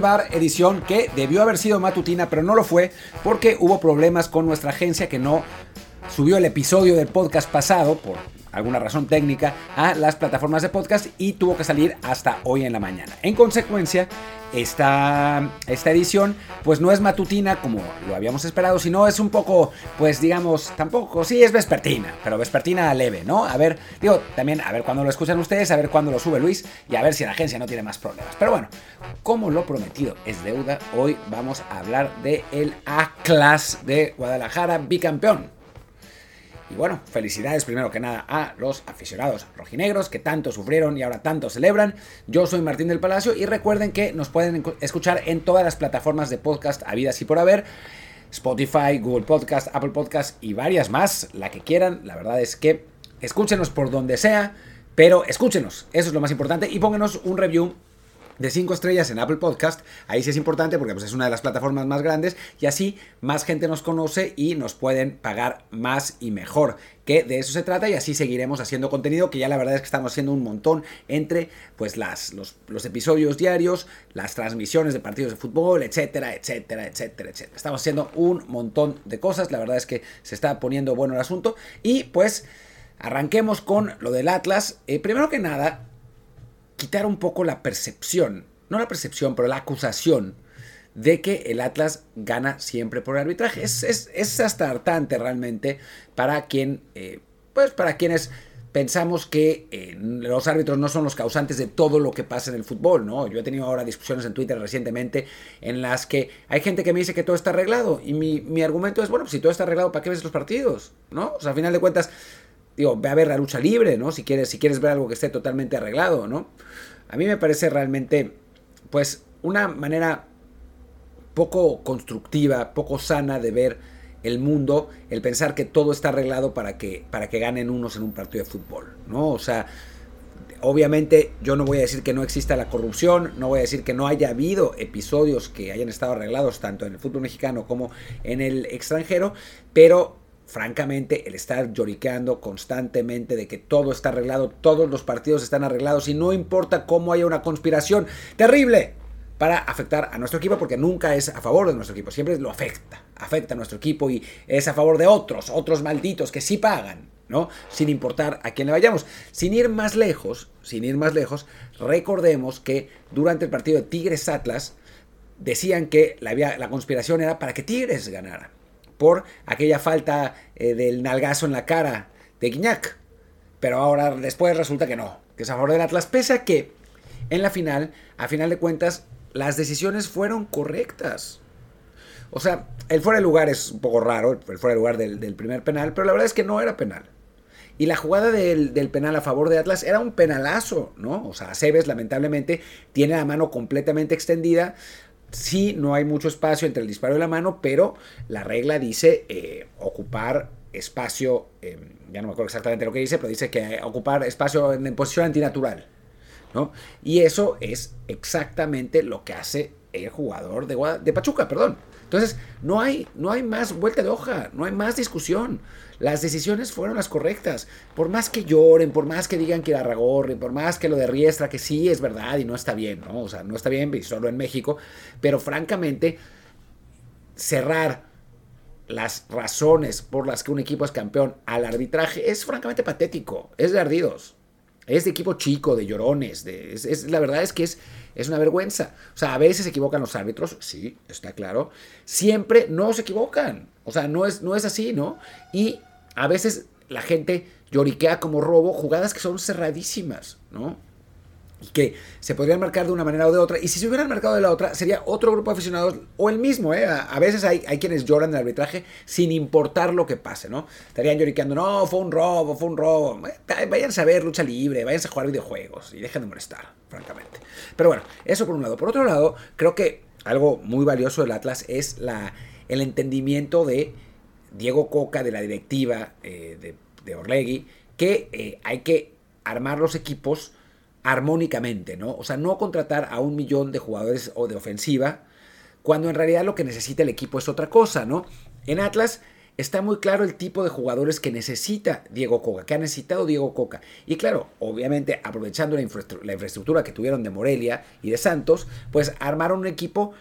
Bar, edición que debió haber sido matutina, pero no lo fue porque hubo problemas con nuestra agencia que no subió el episodio del podcast pasado por alguna razón técnica a las plataformas de podcast y tuvo que salir hasta hoy en la mañana. En consecuencia, esta, esta edición pues no es matutina como lo habíamos esperado, sino es un poco, pues digamos, tampoco, sí es vespertina, pero vespertina leve, ¿no? A ver, digo, también a ver cuándo lo escuchan ustedes, a ver cuándo lo sube Luis y a ver si la agencia no tiene más problemas. Pero bueno, como lo prometido es deuda, hoy vamos a hablar de el A-Class de Guadalajara, bicampeón. Y bueno, felicidades primero que nada a los aficionados rojinegros que tanto sufrieron y ahora tanto celebran. Yo soy Martín del Palacio y recuerden que nos pueden escuchar en todas las plataformas de podcast habidas y por haber. Spotify, Google Podcast, Apple Podcast y varias más, la que quieran. La verdad es que escúchenos por donde sea, pero escúchenos, eso es lo más importante y pónganos un review de 5 estrellas en Apple Podcast. Ahí sí es importante porque pues, es una de las plataformas más grandes y así más gente nos conoce y nos pueden pagar más y mejor. Que de eso se trata y así seguiremos haciendo contenido que ya la verdad es que estamos haciendo un montón entre pues las, los, episodios diarios, las transmisiones de partidos de fútbol, etcétera, etcétera, etcétera, etcétera. Estamos haciendo un montón de cosas, la verdad es que se está poniendo bueno el asunto y pues arranquemos con lo del Atlas. Eh, primero que nada, quitar un poco la percepción, no la percepción, pero la acusación de que el Atlas gana siempre por arbitraje. Es, es, es hasta hartante realmente para quien, eh, pues para quienes pensamos que eh, los árbitros no son los causantes de todo lo que pasa en el fútbol, ¿no? Yo he tenido ahora discusiones en Twitter recientemente en las que hay gente que me dice que todo está arreglado y mi, mi argumento es, bueno, pues si todo está arreglado, ¿para qué ves los partidos? ¿No? O sea, al final de cuentas, digo, ve a ver la lucha libre, ¿no? Si quieres, si quieres ver algo que esté totalmente arreglado, ¿no? A mí me parece realmente, pues, una manera poco constructiva, poco sana de ver el mundo, el pensar que todo está arreglado para que, para que ganen unos en un partido de fútbol, ¿no? O sea, obviamente yo no voy a decir que no exista la corrupción, no voy a decir que no haya habido episodios que hayan estado arreglados tanto en el fútbol mexicano como en el extranjero, pero francamente, el estar lloriqueando constantemente de que todo está arreglado, todos los partidos están arreglados y no importa cómo haya una conspiración terrible para afectar a nuestro equipo, porque nunca es a favor de nuestro equipo, siempre lo afecta, afecta a nuestro equipo y es a favor de otros, otros malditos que sí pagan, ¿no? Sin importar a quién le vayamos. Sin ir más lejos, sin ir más lejos, recordemos que durante el partido de Tigres Atlas decían que la, la conspiración era para que Tigres ganara por aquella falta eh, del nalgazo en la cara de Guiñac. Pero ahora después resulta que no, que es a favor del Atlas, pese a que en la final, a final de cuentas, las decisiones fueron correctas. O sea, el fuera de lugar es un poco raro, el fuera de lugar del, primer penal, pero la verdad es que no era penal. Y la jugada del, del, penal a favor de Atlas era un penalazo, ¿no? O sea, Cebes lamentablemente tiene la mano completamente extendida, Sí, no hay mucho espacio entre el disparo y la mano, pero la regla dice eh, ocupar espacio, ya no me acuerdo exactamente lo que dice, pero dice que ocupar espacio en, posición antinatural. ¿no? Y eso es exactamente lo que hace el jugador de, de Pachuca, perdón. Entonces, no hay, no hay más vuelta de hoja, no hay más discusión. Las decisiones fueron las correctas. Por más que lloren, por más que digan que la Ragorri, por más que lo de Riestra, que sí es verdad y no está bien, ¿no? O sea, no está bien, solo en México. Pero francamente, cerrar las razones por las que un equipo es campeón al arbitraje es francamente patético, es de ardidos. Es de equipo chico, de llorones. De, es, la verdad es que es, es una vergüenza. O sea, a veces se equivocan los árbitros, sí, está claro. Siempre no se equivocan. O sea, no es, no es así, ¿no? Y a veces la gente lloriquea como robo jugadas que son cerradísimas, ¿no? Y que se podrían marcar de una manera o de otra. Y si se hubieran marcado de la otra, sería otro grupo de aficionados o el mismo. ¿eh? A, veces hay, hay, quienes lloran del arbitraje sin importar lo que pase, ¿no? Estarían lloriqueando, no, fue un robo, fue un robo. Váyanse a ver lucha libre, váyanse a jugar videojuegos y dejen de molestar, francamente. Pero bueno, eso por un lado. Por otro lado, creo que algo muy valioso del Atlas es la, el entendimiento de Diego Coca, de la directiva eh, de, de Orlegui, que eh, hay que armar los equipos armónicamente, ¿no? O sea, no contratar a un millón de jugadores o de ofensiva, cuando en realidad lo que necesita el equipo es otra cosa, ¿no? En Atlas está muy claro el tipo de jugadores que necesita Diego Coca, que ha necesitado Diego Coca. Y claro, obviamente aprovechando la, infraestructura que tuvieron de Morelia y de Santos, pues armaron un equipo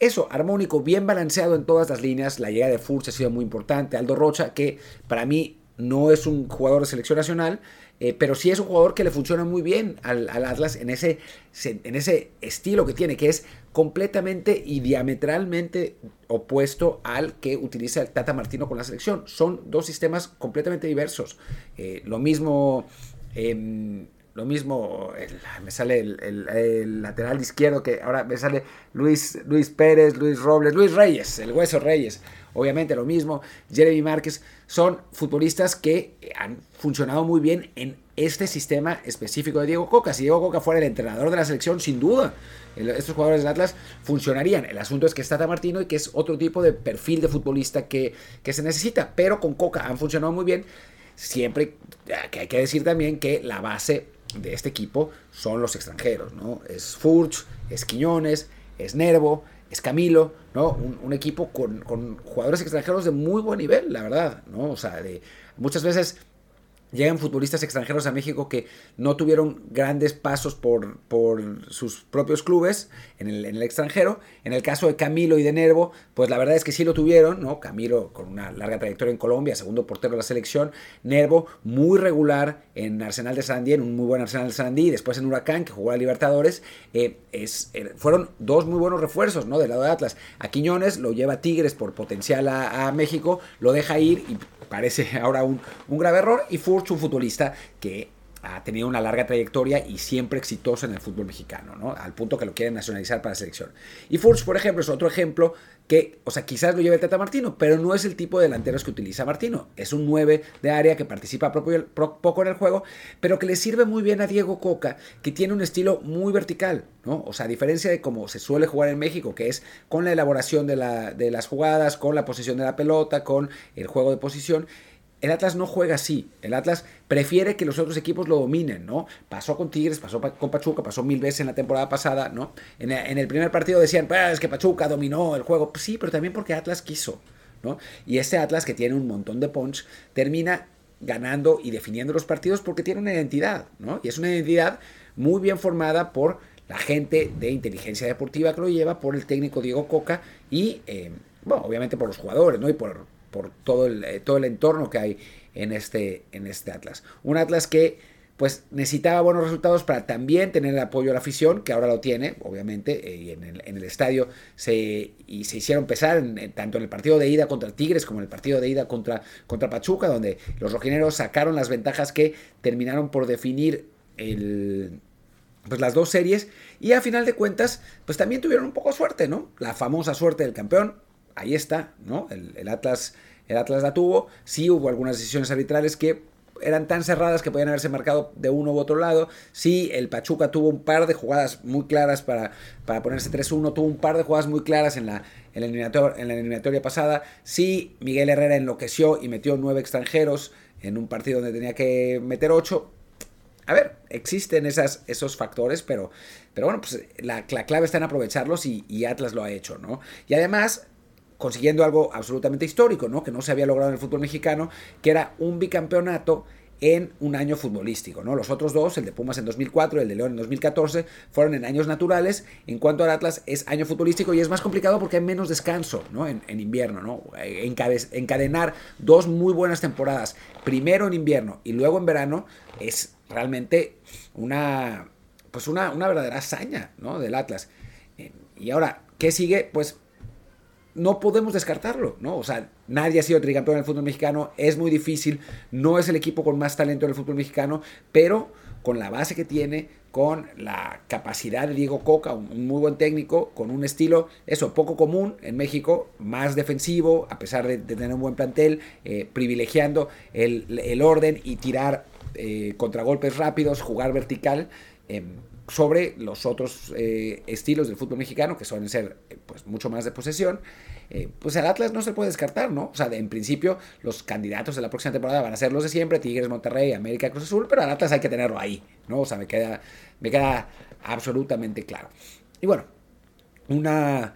eso, armónico, bien balanceado en todas las líneas. La llegada de Furch ha sido muy importante. Aldo Rocha, que para mí no es un jugador de selección nacional, eh, pero sí es un jugador que le funciona muy bien al, Atlas en ese, en ese estilo que tiene, que es completamente y diametralmente opuesto al que utiliza el Tata Martino con la selección. Son dos sistemas completamente diversos. Eh, lo mismo... Em, lo mismo, me sale el, lateral izquierdo, que ahora me sale Luis, Luis Pérez, Luis Robles, Luis Reyes, el Hueso Reyes. Obviamente lo mismo, Jeremy Márquez, son futbolistas que han funcionado muy bien en este sistema específico de Diego Coca. Si Diego Coca fuera el entrenador de la selección, sin duda, estos jugadores del Atlas funcionarían. El asunto es que está Martino y que es otro tipo de perfil de futbolista que, que se necesita, pero con Coca han funcionado muy bien. Siempre que hay que decir también que la base de este equipo son los extranjeros, ¿no? Es Furch, es Quiñones, es Nervo, es Camilo, ¿no? Un, equipo con, con, jugadores extranjeros de muy buen nivel, la verdad, ¿no? O sea, de, muchas veces llegan futbolistas extranjeros a México que no tuvieron grandes pasos por, por sus propios clubes en el, extranjero. En el caso de Camilo y de Nervo, pues la verdad es que sí lo tuvieron, ¿no? Camilo con una larga trayectoria en Colombia, segundo portero de la selección. Nervo muy regular en Arsenal de Sarandí, en un muy buen Arsenal de Sarandí, y después en Huracán, que jugó a Libertadores. Eh, es, eh, fueron dos muy buenos refuerzos, ¿no? Del lado de Atlas. A Quiñones lo lleva Tigres por potencial a, a México, lo deja ir y parece ahora un, grave error. Y Furch, un futbolista que ha tenido una larga trayectoria y siempre exitoso en el fútbol mexicano, ¿no? Al punto que lo quieren nacionalizar para la selección. Y Furch, por ejemplo, es otro ejemplo que, o sea, quizás lo lleve Tata Martino, pero no es el tipo de delanteros que utiliza Martino. Es un 9 de área que participa poco en el juego, pero que le sirve muy bien a Diego Coca, que tiene un estilo muy vertical, ¿no? O sea, a diferencia de cómo se suele jugar en México, que es con la elaboración de, la, de las jugadas, con la posición de la pelota, con el juego de posición, el Atlas no juega así. El Atlas prefiere que los otros equipos lo dominen, ¿no? Pasó con Tigres, pasó con Pachuca, pasó mil veces en la temporada pasada, ¿no? En, el primer partido decían, pues es que Pachuca dominó el juego. Sí, pero también porque Atlas quiso, ¿no? Y este Atlas que tiene un montón de punch termina ganando y definiendo los partidos porque tiene una identidad, ¿no? Y es una identidad muy bien formada por la gente de inteligencia deportiva que lo lleva, por el técnico Diego Coca y, eh, bueno, obviamente por los jugadores, ¿no? Y por, por todo el, eh, todo el entorno que hay en este, en este Atlas. Un Atlas que pues necesitaba buenos resultados para también tener el apoyo de la afición, que ahora lo tiene, obviamente, eh, y en el, en el, estadio se, y se hicieron pesar tanto en el partido de ida contra Tigres como en el partido de ida contra, contra Pachuca, donde los rojineros sacaron las ventajas que terminaron por definir el, pues las dos series y a final de cuentas pues también tuvieron un poco suerte, ¿no? La famosa suerte del campeón, ahí está, ¿no? El, Atlas, el Atlas la tuvo. Sí hubo algunas decisiones arbitrales que eran tan cerradas que podían haberse marcado de uno u otro lado. Sí, el Pachuca tuvo un par de jugadas muy claras para, para ponerse 3-1, tuvo un par de jugadas muy claras en la, en, la eliminatoria, en la eliminatoria pasada. Sí, Miguel Herrera enloqueció y metió nueve extranjeros en un partido donde tenía que meter ocho. A ver, existen esas, esos factores, pero, pero bueno, pues la, clave está en aprovecharlos y Atlas lo ha hecho, ¿no? Y además, consiguiendo algo absolutamente histórico, ¿no? Que no se había logrado en el fútbol mexicano, que era un bicampeonato en un año futbolístico, ¿no? Los otros dos, el de Pumas en 2004 y el de León en 2014, fueron en años naturales. En cuanto al Atlas, es año futbolístico y es más complicado porque hay menos descanso, ¿no? En, invierno, ¿no? encadenar dos muy buenas temporadas, primero en invierno y luego en verano, es realmente una, pues una, una verdadera hazaña, ¿no? Del Atlas. Eh, y ahora, ¿qué sigue? Pues no podemos descartarlo, ¿no? O sea, nadie ha sido tricampeón en el fútbol mexicano, es muy difícil, no es el equipo con más talento en el fútbol mexicano, pero con la base que tiene, con la capacidad de Diego Coca, un muy buen técnico, con un estilo, eso, poco común en México, más defensivo, a pesar de, tener un buen plantel, eh, privilegiando el, orden y tirar eh, contragolpes rápidos, jugar vertical. Em, sobre los otros eh, estilos del fútbol mexicano, que suelen ser eh, pues, mucho más de posesión, eh, pues el Atlas no se puede descartar, ¿no? O sea, en principio los candidatos de la próxima temporada van a ser los de siempre, Tigres, Monterrey, América, Cruz Azul, pero al Atlas hay que tenerlo ahí, ¿no? O sea, me queda, me queda absolutamente claro. Y bueno, una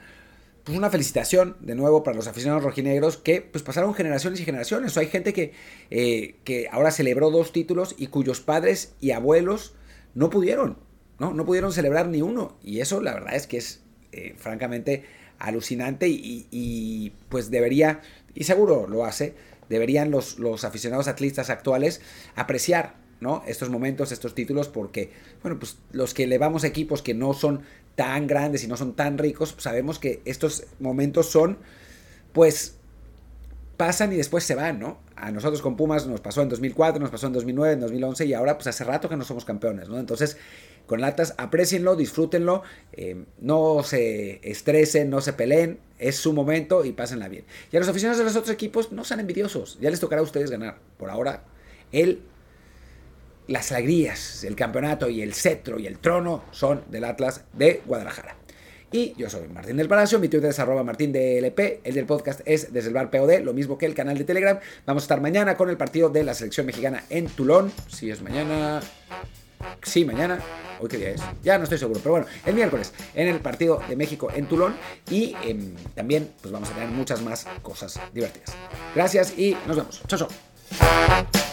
pues una felicitación de nuevo para los aficionados rojinegros que pues pasaron generaciones y generaciones. O hay gente que, que ahora celebró dos títulos y cuyos padres y abuelos no pudieron, ¿no? No pudieron celebrar ni uno. Y eso la verdad es que es eh, francamente alucinante y, pues debería, y seguro lo hace, deberían los, los aficionados atlistas actuales apreciar ¿no? Estos momentos, estos títulos, porque, bueno, pues los que elevamos equipos que no son tan grandes y no son tan ricos, sabemos que estos momentos son, pues, pasan y después se van, ¿no? A nosotros con Pumas nos pasó en 2004, nos pasó en 2009, en 2011 y ahora, pues, hace rato que no somos campeones, ¿no? Entonces, con latas, aprecienlo, disfrútenlo, eh, no se estresen, no se peleen, es su momento y pásenla bien. Y a los aficionados de los otros equipos, no sean envidiosos, ya les tocará a ustedes ganar. Por ahora, el las alegrías, el campeonato y el cetro y el trono son del Atlas de Guadalajara. Y yo soy Martín del Palacio, mi Twitter es arroba martín LP, el del podcast es desde el bar POD, lo mismo que el canal de Telegram. Vamos a estar mañana con el partido de la selección mexicana en Tulón. Si es mañana... Sí, mañana. ¿Hoy qué día es? Ya no estoy seguro, pero bueno, el miércoles en el partido de México en Tulón y em, también pues vamos a tener muchas más cosas divertidas. Gracias y nos vemos. Chao, chao.